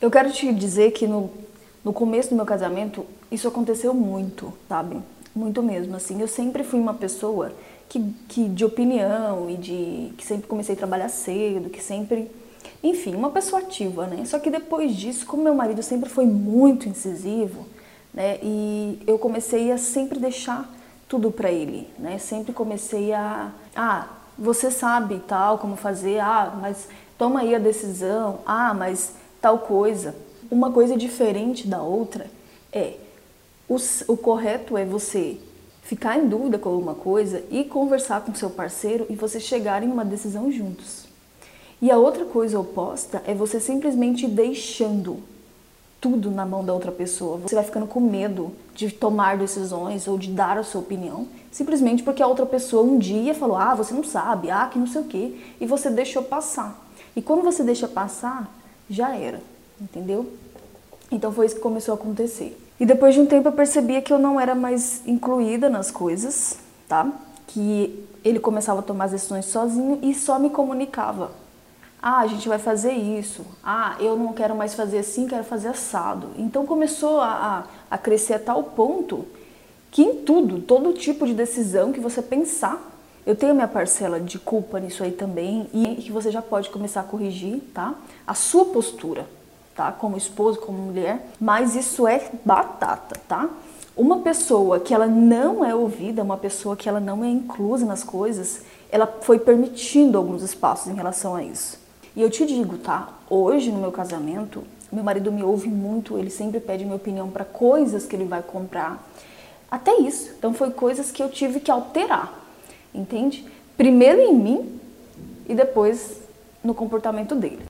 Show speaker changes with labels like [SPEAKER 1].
[SPEAKER 1] Eu quero te dizer que no, no começo do meu casamento isso aconteceu muito, sabe? Muito mesmo, assim. Eu sempre fui uma pessoa que, que de opinião e de que sempre comecei a trabalhar cedo, que sempre, enfim, uma pessoa ativa, né? Só que depois disso, como meu marido sempre foi muito incisivo, né? E eu comecei a sempre deixar tudo para ele, né? Sempre comecei a, ah, você sabe tal como fazer, ah, mas toma aí a decisão, ah, mas tal coisa. Uma coisa diferente da outra é o, o correto é você ficar em dúvida com alguma coisa e conversar com seu parceiro e você chegar em uma decisão juntos. E a outra coisa oposta é você simplesmente deixando tudo na mão da outra pessoa. Você vai ficando com medo de tomar decisões ou de dar a sua opinião, simplesmente porque a outra pessoa um dia falou: "Ah, você não sabe, ah, que não sei o quê", e você deixou passar. E quando você deixa passar, já era, entendeu? Então foi isso que começou a acontecer. E depois de um tempo eu percebia que eu não era mais incluída nas coisas, tá? Que ele começava a tomar as decisões sozinho e só me comunicava. Ah, a gente vai fazer isso. Ah, eu não quero mais fazer assim, quero fazer assado. Então começou a, a, a crescer a tal ponto que em tudo, todo tipo de decisão que você pensar, eu tenho minha parcela de culpa nisso aí também e que você já pode começar a corrigir, tá? A sua postura, tá? Como esposo, como mulher, mas isso é batata, tá? Uma pessoa que ela não é ouvida, uma pessoa que ela não é inclusa nas coisas, ela foi permitindo alguns espaços em relação a isso. E eu te digo, tá? Hoje no meu casamento, meu marido me ouve muito, ele sempre pede minha opinião para coisas que ele vai comprar. Até isso. Então foi coisas que eu tive que alterar entende? Primeiro em mim e depois no comportamento dele.